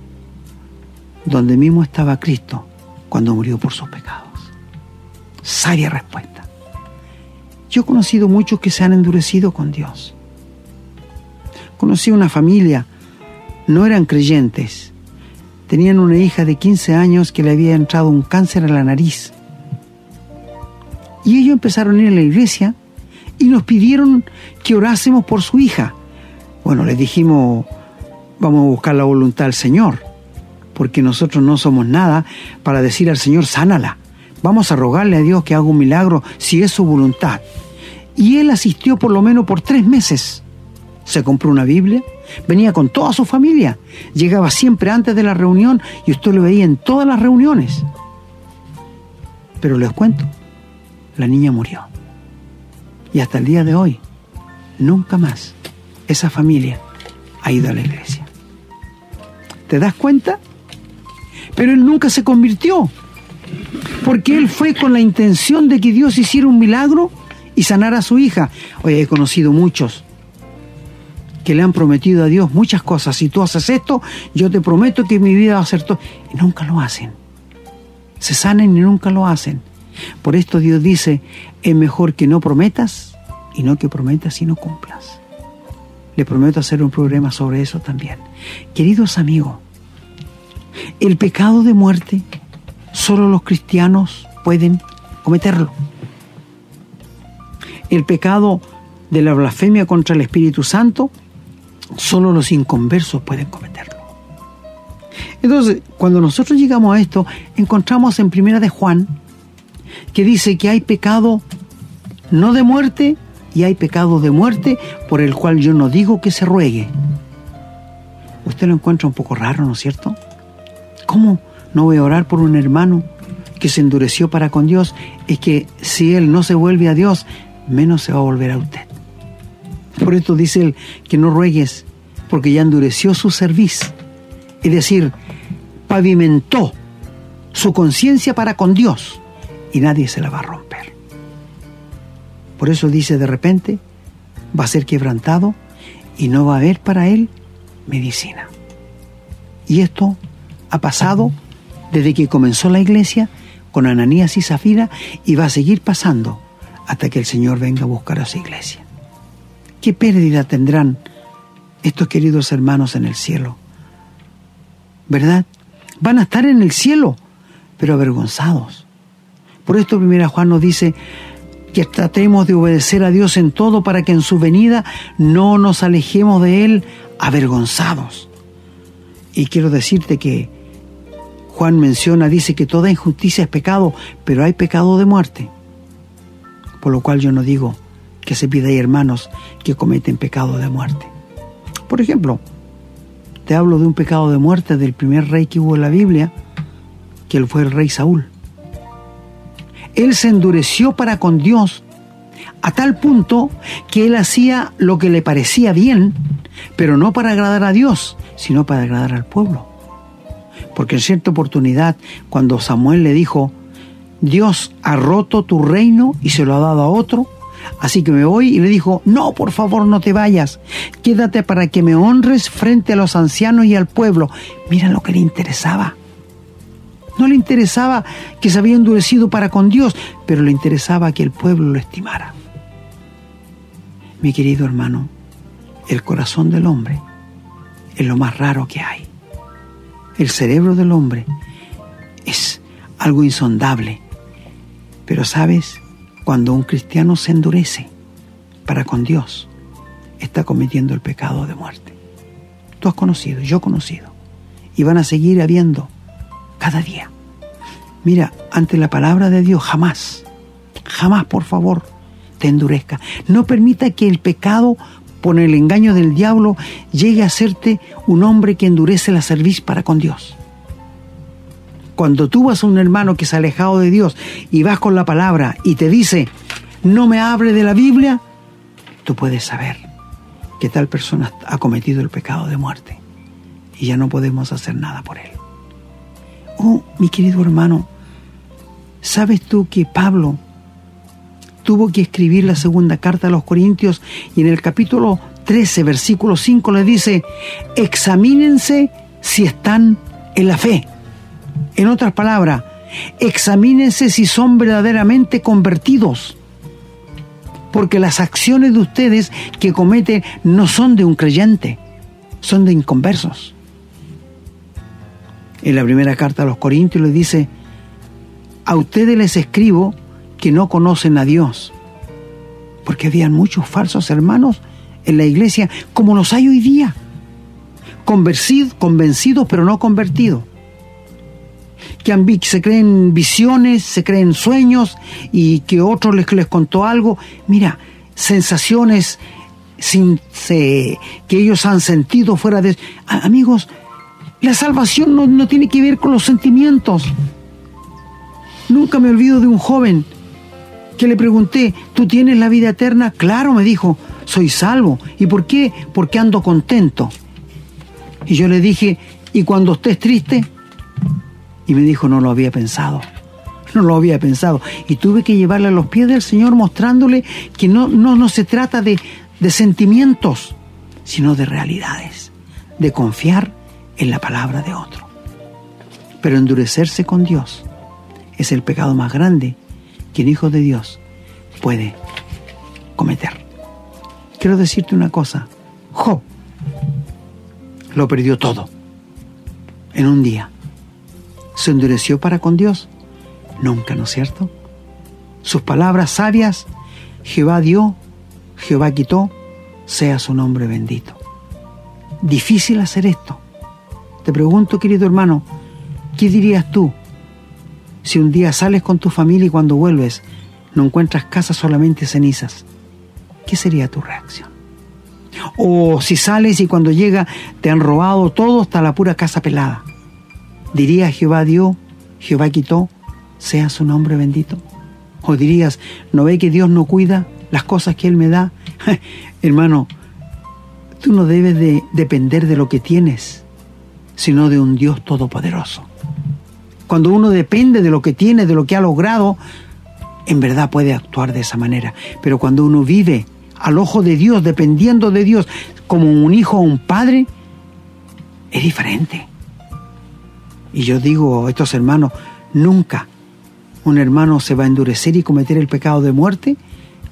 Donde mismo estaba Cristo cuando murió por sus pecados. Sabia respuesta. Yo he conocido muchos que se han endurecido con Dios. Conocí una familia, no eran creyentes, tenían una hija de 15 años que le había entrado un cáncer en la nariz. Y ellos empezaron a ir a la iglesia y nos pidieron que orásemos por su hija. Bueno, les dijimos, vamos a buscar la voluntad del Señor, porque nosotros no somos nada para decir al Señor, sánala. Vamos a rogarle a Dios que haga un milagro si es su voluntad. Y él asistió por lo menos por tres meses. Se compró una Biblia, venía con toda su familia, llegaba siempre antes de la reunión y usted lo veía en todas las reuniones. Pero les cuento, la niña murió. Y hasta el día de hoy, nunca más esa familia ha ido a la iglesia. ¿Te das cuenta? Pero él nunca se convirtió porque él fue con la intención de que Dios hiciera un milagro y sanara a su hija. Oye, he conocido muchos que le han prometido a Dios muchas cosas. Si tú haces esto, yo te prometo que mi vida va a ser todo. Y nunca lo hacen. Se sanen y nunca lo hacen. Por esto Dios dice, es mejor que no prometas y no que prometas y no cumplas. Le prometo hacer un programa sobre eso también. Queridos amigos, el pecado de muerte solo los cristianos pueden cometerlo. El pecado de la blasfemia contra el Espíritu Santo, solo los inconversos pueden cometerlo. Entonces, cuando nosotros llegamos a esto, encontramos en Primera de Juan que dice que hay pecado no de muerte y hay pecado de muerte por el cual yo no digo que se ruegue. Usted lo encuentra un poco raro, ¿no es cierto? ¿Cómo no voy a orar por un hermano que se endureció para con Dios, es que si él no se vuelve a Dios, menos se va a volver a usted. Por esto dice él que no ruegues, porque ya endureció su servicio. Es decir, pavimentó su conciencia para con Dios y nadie se la va a romper. Por eso dice de repente, va a ser quebrantado y no va a haber para él medicina. Y esto ha pasado desde que comenzó la iglesia con Ananías y Zafira y va a seguir pasando hasta que el Señor venga a buscar a su iglesia. ¿Qué pérdida tendrán estos queridos hermanos en el cielo? ¿Verdad? Van a estar en el cielo, pero avergonzados. Por esto primera Juan nos dice que tratemos de obedecer a Dios en todo para que en su venida no nos alejemos de Él avergonzados. Y quiero decirte que Juan menciona, dice que toda injusticia es pecado, pero hay pecado de muerte. Por lo cual yo no digo que se pida hay hermanos que cometen pecado de muerte. Por ejemplo, te hablo de un pecado de muerte del primer rey que hubo en la Biblia, que él fue el rey Saúl. Él se endureció para con Dios a tal punto que él hacía lo que le parecía bien, pero no para agradar a Dios, sino para agradar al pueblo. Porque en cierta oportunidad, cuando Samuel le dijo, Dios ha roto tu reino y se lo ha dado a otro, así que me voy y le dijo, no, por favor no te vayas, quédate para que me honres frente a los ancianos y al pueblo. Mira lo que le interesaba. No le interesaba que se había endurecido para con Dios, pero le interesaba que el pueblo lo estimara. Mi querido hermano, el corazón del hombre es lo más raro que hay. El cerebro del hombre es algo insondable. Pero sabes, cuando un cristiano se endurece para con Dios, está cometiendo el pecado de muerte. Tú has conocido, yo he conocido. Y van a seguir habiendo cada día. Mira, ante la palabra de Dios jamás, jamás por favor te endurezca. No permita que el pecado por el engaño del diablo llegue a hacerte un hombre que endurece la cerviz para con Dios. Cuando tú vas a un hermano que se ha alejado de Dios y vas con la palabra y te dice, no me abre de la Biblia, tú puedes saber que tal persona ha cometido el pecado de muerte y ya no podemos hacer nada por él. Oh, mi querido hermano, ¿sabes tú que Pablo tuvo que escribir la segunda carta a los Corintios y en el capítulo 13, versículo 5 le dice, examínense si están en la fe. En otras palabras, examínense si son verdaderamente convertidos. Porque las acciones de ustedes que cometen no son de un creyente, son de inconversos. En la primera carta a los Corintios le dice, a ustedes les escribo que no conocen a Dios. Porque habían muchos falsos hermanos en la iglesia como los hay hoy día. Convencidos, convencidos pero no convertidos. Que se creen visiones, se creen sueños y que otro les, les contó algo. Mira, sensaciones sin, que ellos han sentido fuera de... Amigos, la salvación no, no tiene que ver con los sentimientos. Nunca me olvido de un joven que le pregunté, ¿tú tienes la vida eterna? Claro, me dijo, soy salvo. ¿Y por qué? Porque ando contento. Y yo le dije, ¿y cuando estés triste? Y me dijo, no lo había pensado. No lo había pensado. Y tuve que llevarle a los pies del Señor mostrándole que no, no, no se trata de, de sentimientos, sino de realidades, de confiar en la palabra de otro. Pero endurecerse con Dios es el pecado más grande que el Hijo de Dios puede cometer. Quiero decirte una cosa, Job lo perdió todo en un día. ¿Se endureció para con Dios? Nunca, ¿no es cierto? Sus palabras sabias, Jehová dio, Jehová quitó, sea su nombre bendito. Difícil hacer esto. Te pregunto, querido hermano, ¿qué dirías tú si un día sales con tu familia y cuando vuelves no encuentras casa solamente cenizas, ¿qué sería tu reacción? O si sales y cuando llega te han robado todo hasta la pura casa pelada. ¿Dirías Jehová dio, Jehová quitó, sea su nombre bendito? ¿O dirías, no ve que Dios no cuida las cosas que Él me da? Hermano, tú no debes de depender de lo que tienes, sino de un Dios todopoderoso. Cuando uno depende de lo que tiene, de lo que ha logrado, en verdad puede actuar de esa manera. Pero cuando uno vive al ojo de Dios, dependiendo de Dios, como un hijo o un padre, es diferente. Y yo digo a estos hermanos, nunca un hermano se va a endurecer y cometer el pecado de muerte,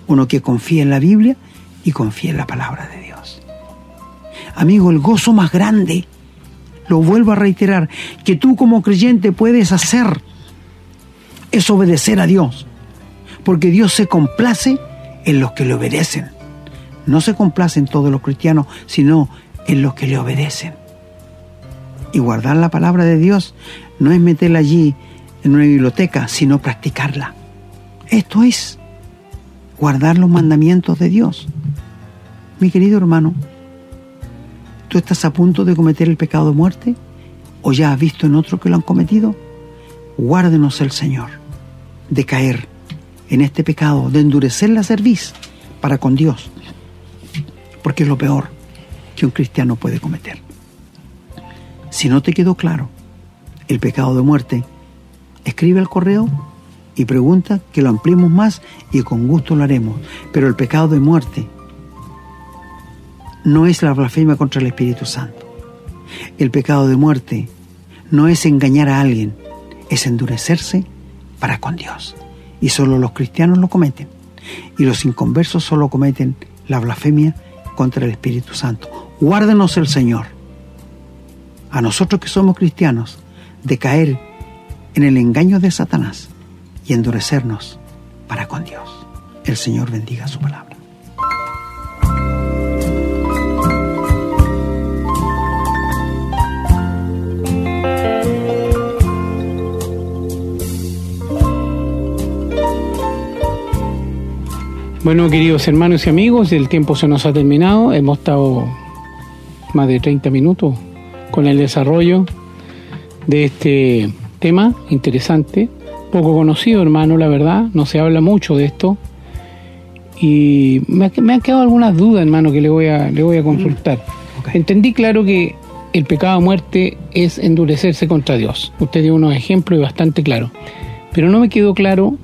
uno que confía en la Biblia y confía en la palabra de Dios. Amigo, el gozo más grande lo vuelvo a reiterar, que tú como creyente puedes hacer es obedecer a Dios, porque Dios se complace en los que le obedecen. No se complace en todos los cristianos, sino en los que le obedecen. Y guardar la palabra de Dios no es meterla allí en una biblioteca, sino practicarla. Esto es guardar los mandamientos de Dios. Mi querido hermano, ¿Tú estás a punto de cometer el pecado de muerte? ¿O ya has visto en otro que lo han cometido? Guárdenos el Señor de caer en este pecado, de endurecer la cerviz para con Dios, porque es lo peor que un cristiano puede cometer. Si no te quedó claro el pecado de muerte, escribe al correo y pregunta que lo ampliemos más y con gusto lo haremos. Pero el pecado de muerte no es la blasfemia contra el Espíritu Santo. El pecado de muerte no es engañar a alguien, es endurecerse para con Dios. Y solo los cristianos lo cometen. Y los inconversos solo cometen la blasfemia contra el Espíritu Santo. Guárdenos el Señor, a nosotros que somos cristianos de caer en el engaño de Satanás y endurecernos para con Dios. El Señor bendiga su palabra. Bueno, queridos hermanos y amigos, el tiempo se nos ha terminado. Hemos estado más de 30 minutos con el desarrollo de este tema interesante, poco conocido, hermano, la verdad. No se habla mucho de esto. Y me, han quedado algunas dudas, hermano, que le voy a, le voy a consultar. Entendí claro que el pecado de muerte es endurecerse contra Dios. Usted dio unos ejemplos y bastante claro. Pero no me quedó claro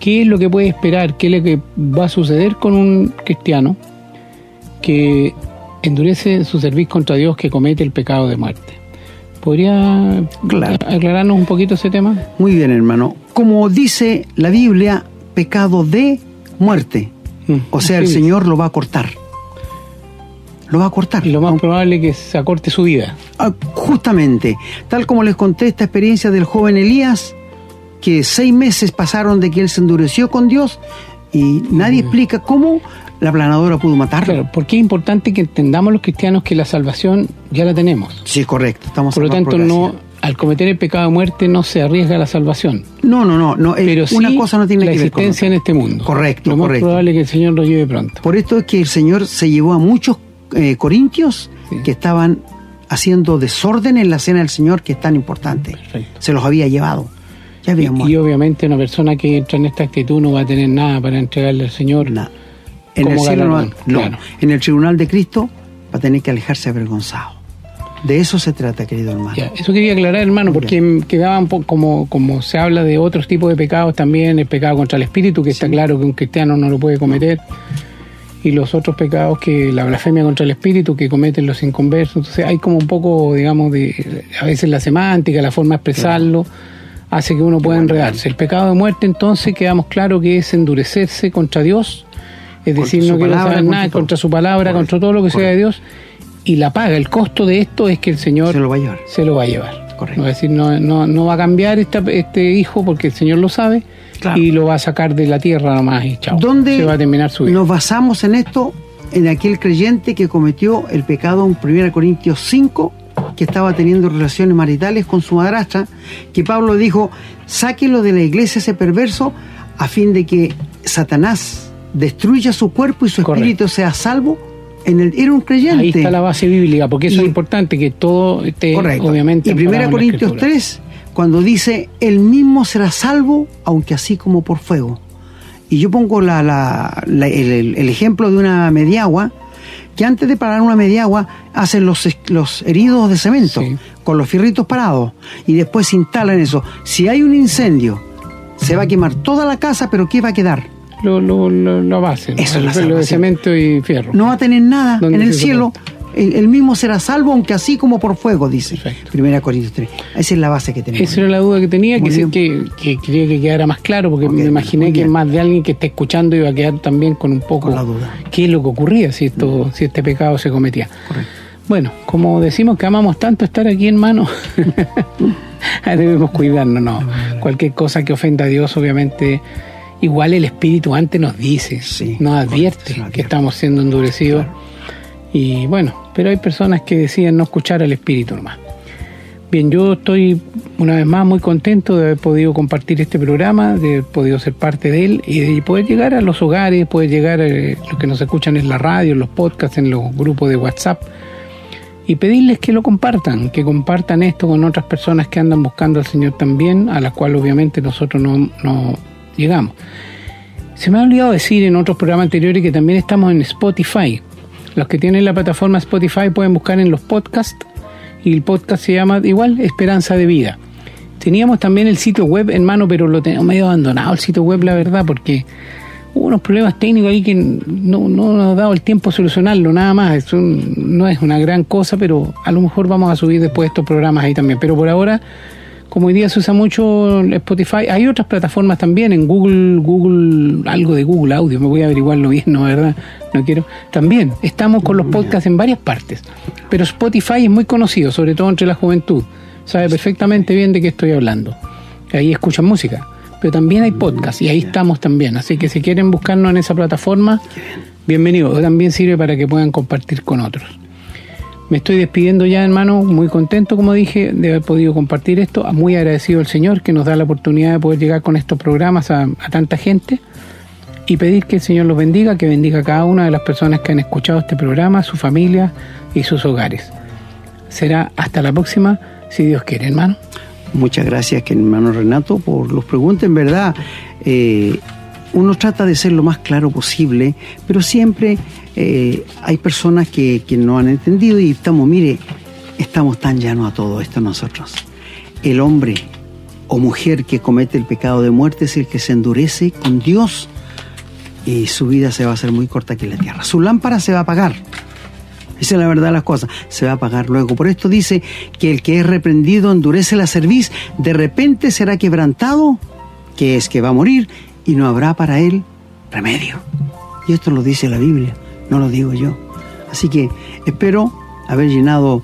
qué es lo que puede esperar, qué es lo que va a suceder con un cristiano que endurece su servicio contra Dios que comete el pecado de muerte. ¿Podría aclararnos un poquito ese tema? Muy bien, hermano. Como dice la Biblia, pecado de muerte. Mm, o sea, el Señor lo va a cortar lo va a cortar. Y lo más probable es que se acorte su vida. Ah, justamente, tal como les conté esta experiencia del joven Elías, que seis meses pasaron de que él se endureció con Dios y nadie explica cómo la planadora pudo matarlo. Claro, porque es importante que entendamos los cristianos que la salvación ya la tenemos. Sí, correcto. Estamos Por lo tanto, no, al cometer el pecado de muerte no se arriesga la salvación. No, no, no. no Pero una cosa no tiene que ver la existencia en este mundo. Correcto, lo más probable es que el Señor lo lleve pronto. Por esto es que el Señor se llevó a muchos eh, corintios que estaban haciendo desorden en la cena del Señor, que es tan importante. Se los había llevado. Ya y, y, obviamente una persona que entra en esta actitud no va a tener nada para entregarle al Señor. En el cielo no, En el tribunal de Cristo va a tener que alejarse avergonzado. De eso se trata, querido hermano. eso quería aclarar, hermano, porque quedaban como, como se habla de otros tipos de pecados también, el pecado contra el espíritu, que está claro que un cristiano no lo puede cometer y los otros pecados que la blasfemia contra el espíritu que cometen los inconversos. Entonces hay como un poco, digamos, de a veces la semántica, la forma de expresarlo, hace que uno pueda enredarse. El pecado de muerte entonces quedamos claro que es endurecerse contra Dios, es decir, no quiero saber nada contra su palabra, contra todo lo que sea de Dios, y la paga, el costo de esto es que el Señor se lo va a llevar. Se lo va a llevar. Correcto. Es decir, no, no, no va a cambiar este hijo porque el Señor lo sabe, y lo va a sacar de la tierra nomás y chao. ¿Dónde Se va a terminar su vida. Nos basamos en esto, en aquel creyente que cometió el pecado en 1 Corintios 5, que estaba teniendo relaciones maritales con su madrastra, que Pablo dijo, sáquelo de la iglesia ese perverso a fin de que Satanás destruya su cuerpo y su espíritu sea salvo en el, era un creyente. Ahí está la base bíblica, porque eso es importante, que todo esté Correcto. obviamente. Y 1 Corintios 3 cuando dice, el mismo será salvo, aunque así como por fuego. Y yo pongo la, el, ejemplo de una mediagua, que antes de parar una mediagua hacen los, los heridos de cemento, con los fierritos parados, y después instalan eso. Si hay un incendio, se va a quemar toda la casa, pero ¿qué va a quedar? Lo, lo, lo, base, Eso lo de cemento y fierro. No va a tener nada en el cielo el, mismo será salvo, aunque así como por fuego, dice. Primera Corintios 3. Esa es la base que tenemos. Esa era la duda que tenía, que, que, que, quería que quedara más claro, porque me imaginé que más de alguien que esté escuchando iba a quedar también con un poco la duda. qué es lo que ocurría si, esto, si este pecado se cometía. Correcto. Bueno, como decimos que amamos tanto estar aquí en mano, debemos cuidarnos, no. Cualquier cosa que ofenda a Dios, obviamente, igual el Espíritu antes nos dice, nos advierte que estamos siendo endurecidos. Y bueno, pero hay personas que deciden no escuchar al espíritu nomás. Bien, yo estoy una vez más muy contento de haber podido compartir este programa, de haber podido ser parte de él y de poder llegar a los hogares, poder llegar a los que nos escuchan en la radio, en los podcasts, en los grupos de WhatsApp y pedirles que lo compartan, que compartan esto con otras personas que andan buscando al Señor también, a las cuales obviamente nosotros no, no llegamos. Se me ha olvidado decir en otros programas anteriores que también estamos en Spotify. Los que tienen la plataforma Spotify pueden buscar en los podcasts y el podcast se llama igual Esperanza de Vida. Teníamos también el sitio web en mano, pero lo tenemos medio abandonado el sitio web, la verdad, porque hubo unos problemas técnicos ahí que no, no nos ha dado el tiempo a solucionarlo, nada más. Es no es una gran cosa, pero a lo mejor vamos a subir después estos programas ahí también. Pero por ahora como hoy día se usa mucho Spotify, hay otras plataformas también, en Google, Google, algo de Google Audio, me voy a averiguarlo bien, ¿no? ¿Verdad? No quiero. También estamos con los podcasts en varias partes, pero Spotify es muy conocido, sobre todo entre la juventud. Sabe perfectamente bien de qué estoy hablando. Ahí escuchan música, pero también hay podcasts y ahí estamos también. Así que si quieren buscarnos en esa plataforma, bienvenido. También sirve para que puedan compartir con otros. Me estoy despidiendo ya, hermano, muy contento, como dije, de haber podido compartir esto. Muy agradecido al Señor que nos da la oportunidad de poder llegar con estos programas a, tanta gente. y pedir que el Señor los bendiga, que bendiga a cada una de las personas que han escuchado este programa, su familia y sus hogares. Será hasta la próxima, si Dios quiere, hermano. Muchas gracias, hermano Renato, por los preguntas. En verdad, eh, uno trata de ser lo más claro posible, pero siempre eh, hay personas que, no han entendido y estamos, mire, estamos tan llanos a todo esto nosotros. El hombre o mujer que comete el pecado de muerte es el que se endurece con Dios y su vida se va a hacer muy corta aquí en la tierra. Su lámpara se va a apagar. Esa es la verdad de las cosas. Se va a apagar luego. Por esto dice que el que es reprendido endurece la cerviz, de repente será quebrantado, que es que va a morir, y no habrá para él remedio. Y esto lo dice la Biblia, no lo digo yo. Así que espero haber llenado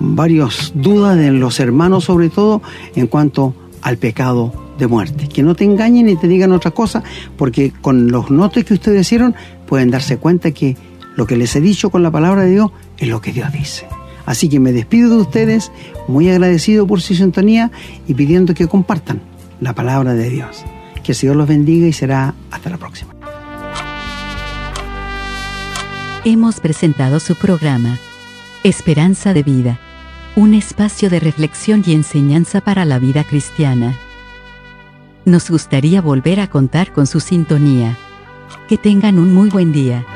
varias dudas de los hermanos, sobre todo en cuanto al pecado de muerte. Que no te engañen ni te digan otra cosa, porque con los notes que ustedes hicieron pueden darse cuenta que lo que les he dicho con la palabra de Dios es lo que Dios dice. Así que me despido de ustedes, muy agradecido por su sintonía y pidiendo que compartan la palabra de Dios. Que el Señor los bendiga y será hasta la próxima. Hemos presentado su programa, Esperanza de Vida, un espacio de reflexión y enseñanza para la vida cristiana. Nos gustaría volver a contar con su sintonía. Que tengan un muy buen día.